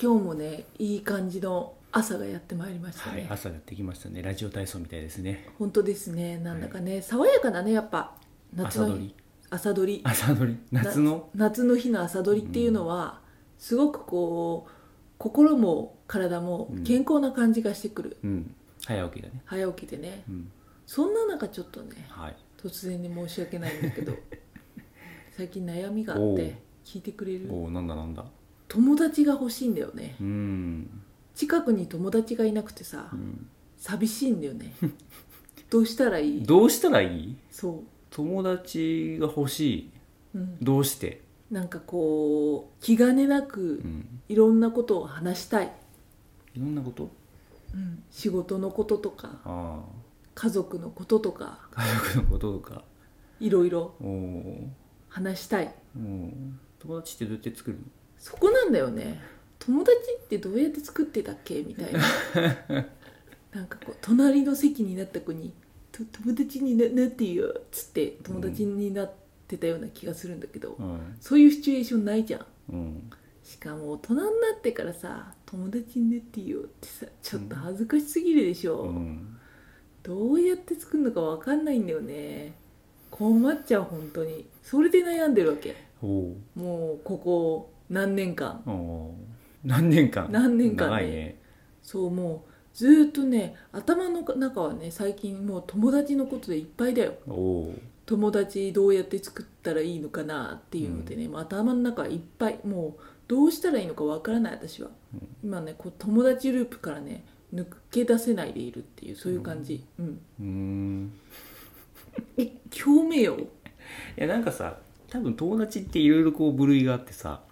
今日もねいい感じの朝がやってまいりましたね、はい、朝やってきましたね。ラジオ体操みたいですね。本当ですね。なんだかね、爽やかなねやっぱ夏の朝撮り。朝撮り。朝撮り。夏。の？夏の日の朝撮りっていうのは、すごくこう心も体もうん。健康な感じがしてくる、うん。早起きだね。早起きでね。うん。そんな中ちょっとねはい。突然に申し訳ないんだけど 最近悩みがあって聞いてくれる？おおなんだなんだ友達が欲しいんだよね。うん。近くに友達がいなくてさ、うん。寂しいんだよね。どうしたらいい？どうしたらいい？そ友達が欲しい。うん、どうして？なんかこう気兼ねなくうん。いろんなことを話したい、いろんなこと？仕事のこととかあ家族のこととかあ家族のこととか。いろいろ話したい。ー。友達ってどうやって作るの？そこなんだよね。友達ってどうやって作ってたっけ？みたいな。なんかこう隣の席になった子に「と友達にななってよ」っつって友達になってたような気がするんだけど、うん。そういうシチュエーションないじゃん。うん。しかも大人になってからさ「友達になってよ」ってさちょっと恥ずかしすぎるでしょ、うん。どうやって作るのか分かんないんだよね。困っちゃう本当に。それで悩んでるわけ。おもうここ何年間？お何年間？何年間ね。長いね。そうもうずーっとね頭の中はね最近もう友達のことでいっぱいだよ。おお友達どうやって作ったらいいのかなっていうのでね、もう頭の中はいっぱい。もうどうしたらいいのかわからない私は、うん。今ねこう友達ループからね抜け出せないでいるっていうそういう感じ。うん、うーん。え興味よ。いやなんかさ多分友達っていろいろこう部類があってさ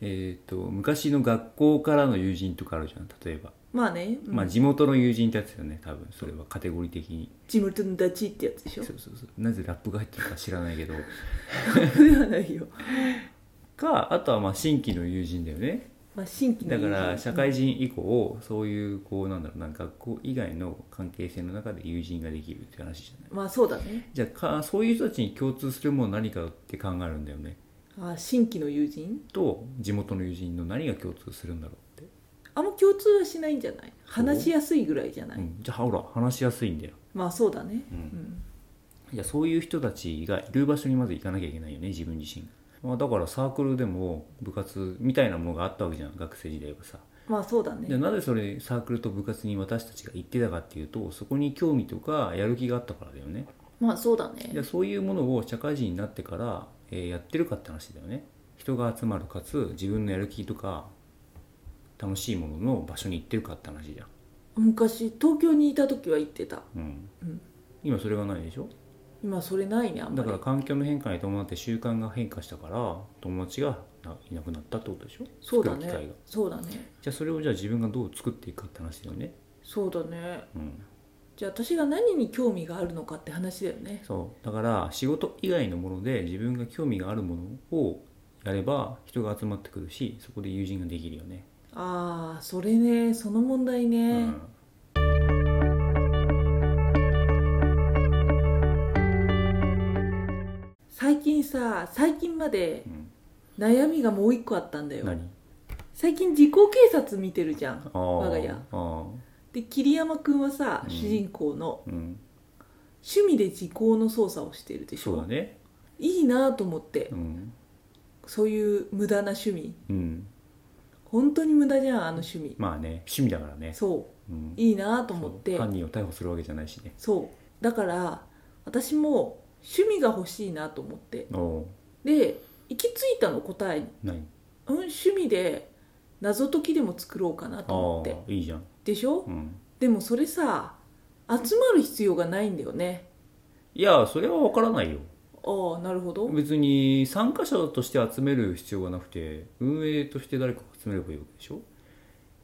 えー、と昔の学校からの友人とかあるじゃん例えば、まあね、うん。まあ地元の友人ってやつよね多分それはカテゴリー的に。地元のダチってやつでしょ？そうそうそうなぜラップが入ってるか知らないけど。ではないよ、かあとはまあ新規の友人だよね。まあ、新規のだから社会人以降そういうこうなんだろうな学校以外の関係性の中で友人ができるって話じゃない？まあそうだね。じゃあかそういう人たちに共通するもの何かって考えるんだよねあ新規の友人？と地元の友人の何が共通するんだろうって、あんま共通はしないんじゃない？話しやすいぐらいじゃない、うん、じゃあほら話しやすいんだよ。まあそうだね、うん。うん。いやそういう人たちがいる場所にまず行かなきゃいけないよね自分自身が、まあ、だからサークルでも部活みたいなものがあったわけじゃん学生時代はさ。まあそうだね。じゃあなぜそれサークルと部活に私たちが行ってたかっていうとそこに興味とかやる気があったからだよね。まあそうだね。そういうものを社会人になってから、えーやってるかって話だよね。人が集まるかつ自分のやる気とか楽しいものの場所に行ってるかって話じゃん、昔東京にいた時は行ってた。うん。うん。今それがないでしょ？今それないねあんまり。だから環境の変化に伴って習慣が変化したから友達がないなくなったってことでしょ？そうだね。作る機会が。そうだね。じゃあそれをじゃあ自分がどう作っていくかって話だよね。そうだね。うんじゃあ私が何に興味があるのかって話だよね。そう。だから仕事以外のもので自分が興味があるものをやれば人が集まってくるしそこで友人ができるよね、ああそれね。その問題うね、ん最近さ最近までうん。悩みがもう一個あったんだよ。何？最近自己警察見てるじゃん我が家。ああで桐山くんはさ、うん。主人公のうん。趣味で時効の操作をしてるでしょ？そうだね。いいなと思って。うん。そういう無駄な趣味。うん。本当に無駄じゃんあの趣味。まあね趣味だからね。そう。うん。いいなと思って。そう。犯人を逮捕するわけじゃないしね。そう。だから私も趣味が欲しいなと思って。で行き着いたの答えに、何？うん、趣味で謎解きでも作ろうかなと思って。いいじゃん。でしょ？うん。でもそれさ集まる必要がないんだよね。いやそれは分からないよ。ああなるほど。別に参加者として集める必要がなくて運営として誰かが集めればいいわけでしょ？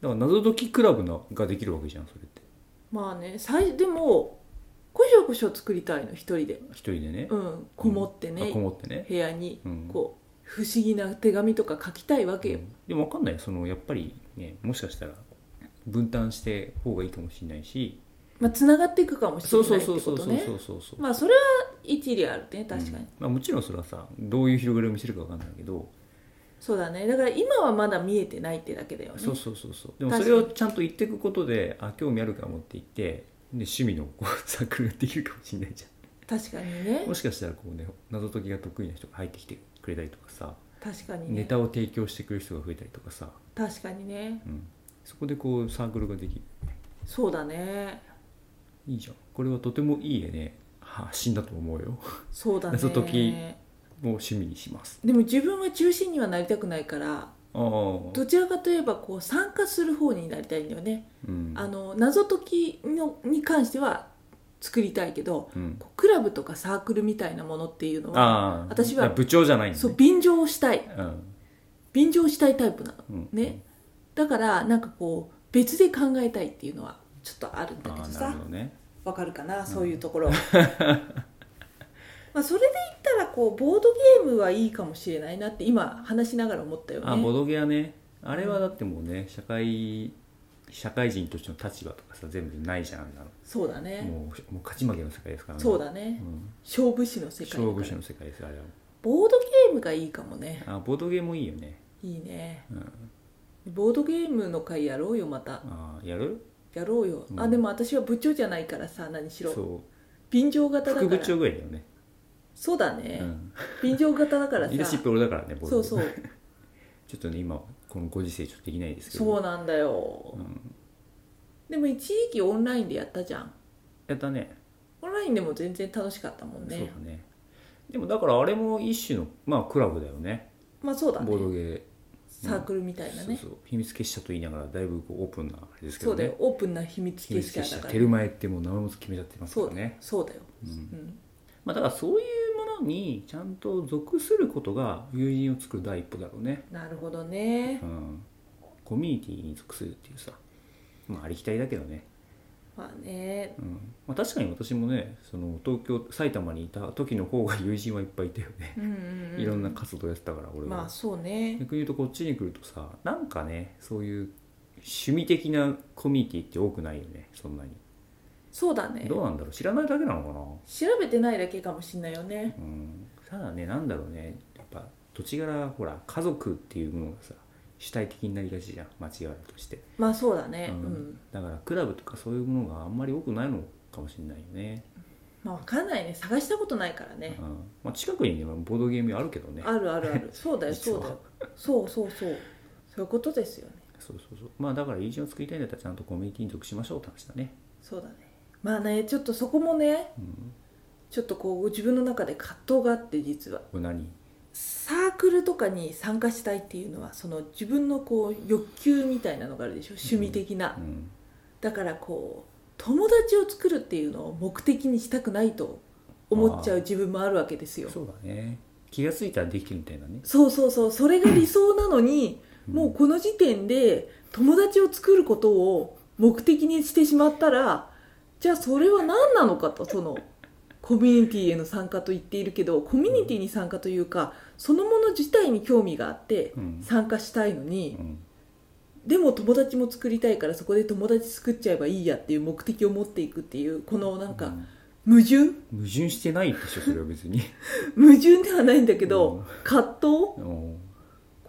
だから謎解きクラブなができるわけじゃんそれって。まあね最でもこしょこしょ作りたいの一人で。一人でね、うんこもってね、あこもってね、部屋にうん。こう不思議な手紙とか書きたいわけよ、でも分かんないそのやっぱりねもしかしたら分担して方がいいかもしれないし。まあつながっていくかもしれないそうそうそうそうってことねまあそれは一理あるね。確かに、うん。まあ、もちろんそれはさどういう広がりを見せるか分かんないけど。そうだね。だから今はまだ見えてないってだけだよね。そうそうそうそう。でもそれをちゃんと言っていくことであ興味あるかもって言ってで趣味のこうサークルができるかもしれないじ確かにゃんね。もしかしたらこうね謎解きが得意な人が入ってきてくれたりとかさ確かにね。ネタを提供してくれる人が増えたりとかさ、確かにね。うん、そこでこうサークルができる。そうだね。いいじゃん。これはとてもいいね発信だと思うよ。そうだね。謎解きもう趣味にします。でも自分は中心にはなりたくないからどちらかといえばこう参加する方になりたいんだよね、うん。あの謎解きのに関しては作りたいけどうん。クラブとかサークルみたいなものっていうのは私は部長じゃないね、そう便乗をしたい。うん。便乗したいタイプなの。うん。ね。だからなんかこう別で考えたいっていうのはちょっとあるんだけどさ。ほどね。わかるかな、そういうところ まあそれで言ったらこうボードゲームはいいかもしれないなって今話しながら思ったよね。あボドゲはね。あれはだってもうね社会社会人としての立場とかさ全部ないじゃんあんなの。そうだね。もうもう勝ち負けの世界ですからね。そうだね、うん。勝負師の世界だから。勝負師の世界ですあれは。ボードゲームがいいかもね。あボドゲもいいよね。いいね。うん。ボードゲームの会やろうよまた。あやる？やろうよ、うん。あでも私は部長じゃないからさ何しろ。そ便乗型うだから。副部長ぐらいだよね。そうだね、うん。便乗型だからさ。リーダーシップ俺だからねボドゲそうそう。ちょっとね今このご時世ちょっとできないですけど。そうなんだよ、うん。でも一時期オンラインでやったじゃん。やったね。オンラインでも全然楽しかったもんそうねだね。でもだからあれも一種のまあクラブだよね。まあそうだね。ボードゲー。サークルみたいなね、そうそう。秘密結社と言いながらだいぶこうオープンなあれですけそうだよ。どねオープンな秘密秘結社社だから。テルマエってもう名前も決めちゃってますかそうだよ。らねそうだよ、うん。うん。まあだからそういにちゃんと属することが友人を作る第一歩だろうね。なるほどね。うん。コミュニティに属するっていうさ。まあありきたりだけどね。まあね。うん。まあ、確かに私もねその東京埼玉にいた時の方が友人はいっぱいいたよね、うんうん、うん、いろんな活動やってたから俺は、まあそうね。逆に言うとこっちに来るとさなんかねそういう趣味的なコミュニティって多くないよねそんなにそうだね。どうなんだろう？知らないだけなのかな？調べてないだけかもしんないよね。うん。ただねなんだろうね。やっぱ土地柄ほら家族っていうものがさ主体的になりがちじゃん。町があるとして、まあそうだね。ううん。ん、だからクラブとかそういうものがあんまり多くないのかもしれないよね、まあ分かんないね。探したことないからね。うん。まあ、近くにねボードゲームあるけどね。あるあるある。そうだよ。そうだよ。そうそうそう。そういうことですよね。そうそうそう。まあだから友人を作りたいんだったらちゃんとコミュニティに属しましょうって話だね。そうだねまあねちょっとそこもねうん。ちょっとこう自分の中で葛藤があって実は。何？サークルとかに参加したいっていうのはその自分のこう欲求みたいなのがあるでしょ趣味的な、うん。だからこう友達を作るっていうのを目的にしたくないと思っちゃう自分もあるわけですよ。そうだね。気が付いたらできるみたいなね。そうそうそう。それが理想なのに、うん。もうこの時点で友達を作ることを目的にしてしまったらじゃあそれは何なのかとそのコミュニティへの参加と言っているけどコミュニティに参加というかそのもの自体に興味があってうん。参加したいのにう、ん。でも友達も作りたいからそこで友達作っちゃえばいいやっていう目的を持っていくっていうこのなんかうん。矛盾？矛盾してないでしょそれは別に。矛盾ではないんだけど、うん。葛藤？うん。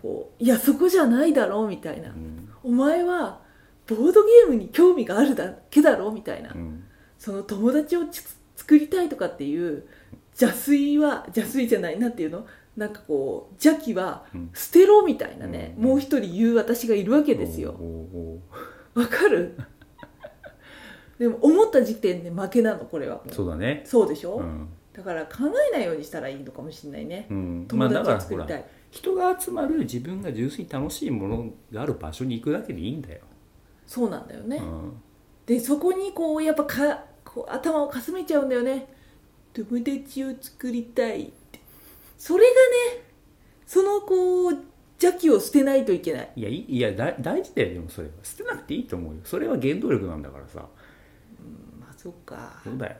こういやそこじゃないだろうみたいな、うん。お前はボードゲームに興味があるだけだろうみたいな、うん。その友達をち作りたいとかっていう邪推は邪推じゃないなんていうの？なんかこう邪気はうん。捨てろみたいなね、うん。もう一人言う私がいるわけですよ。わかる？でも思った時点で負けなのこれは。そうだね。そうでしょ、うん、だから考えないようにしたらいいのかもしれないね、うん、ま友達を作りたい、人が集まる自分が純粋に楽しいものがある場所に行くだけでいいんだよ、そうなんだよね、うん、でそこにこうやっぱかこう頭をかすめちゃうんだよね。友達を作りたいって。それがねそのこう邪気を捨てないといけない。いやいやだ大事だよでもそれは。捨てなくていいと思うよ。それは原動力なんだからさ。まあそっか。そうだよ。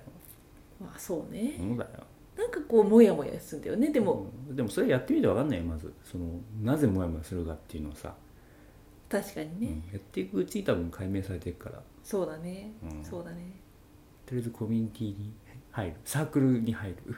まあそうね。そうだよ。なんかこうモヤモヤするんだよねでも、うん。でもそれやってみて分かんないよまず。そのなぜモヤモヤするかっていうのはさ、確かにね、うんやっていくうちに多分解明されていくから。そうだね、うん。そうだね。とりあえずコミュニティに入る。サークルに入る、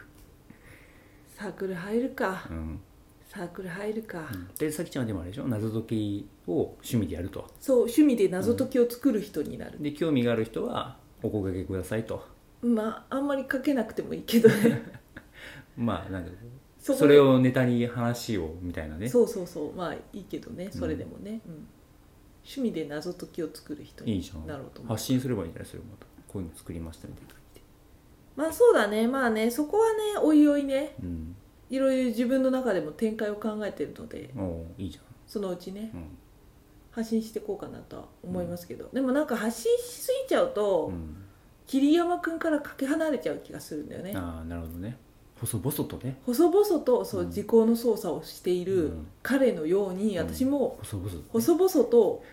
サークル入るか。うん、サークル入るか、でさきちゃんはでもあれでしょ？謎解きを趣味でやると。そう趣味で謎解きを作る人になる、で興味がある人はお声掛けくださいと。まああんまりかけなくてもいいけどね。まあなんかそれをネタに話をみたいなね。そうそうそう。まあいいけどね。それでもね、うん趣味で謎解きを作る人にいいじゃん。なろうと思う。発信すればいいんじゃないそれをまた。こういうの作りましたみたいなまあそうだね。まあねそこはねおいおいね。うん。いろいろ自分の中でも展開を考えてるのでおおいいじそのうちねゃん。発信していこうかなとは思いますけど、でもなんか発信しすぎちゃうと、うん、うん、桐山君からかけ離れちゃう気がするんだよね。ああなるほどね。細々とね。細々とそううん。時効の操作をしているうん。彼のように、うん。私も細々とね。細々と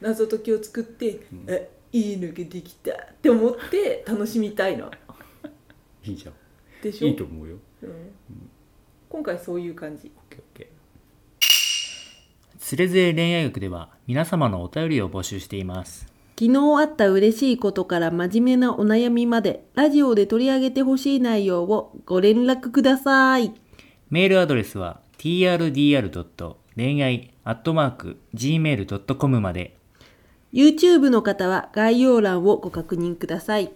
謎解きを作って、ん。えいいのができたって思って楽しみたいの。いいじゃん。でしょ？いいと思うよ。うん。今回そういう感じ。オッケーオッケー。つれづれ恋愛学では皆様のお便りを募集しています。昨日あった嬉しいことから真面目なお悩みまでラジオで取り上げてほしい内容をご連絡ください。メールアドレスは trdr. 恋愛 .gmail.com まで YouTube の方は概要欄をご確認ください。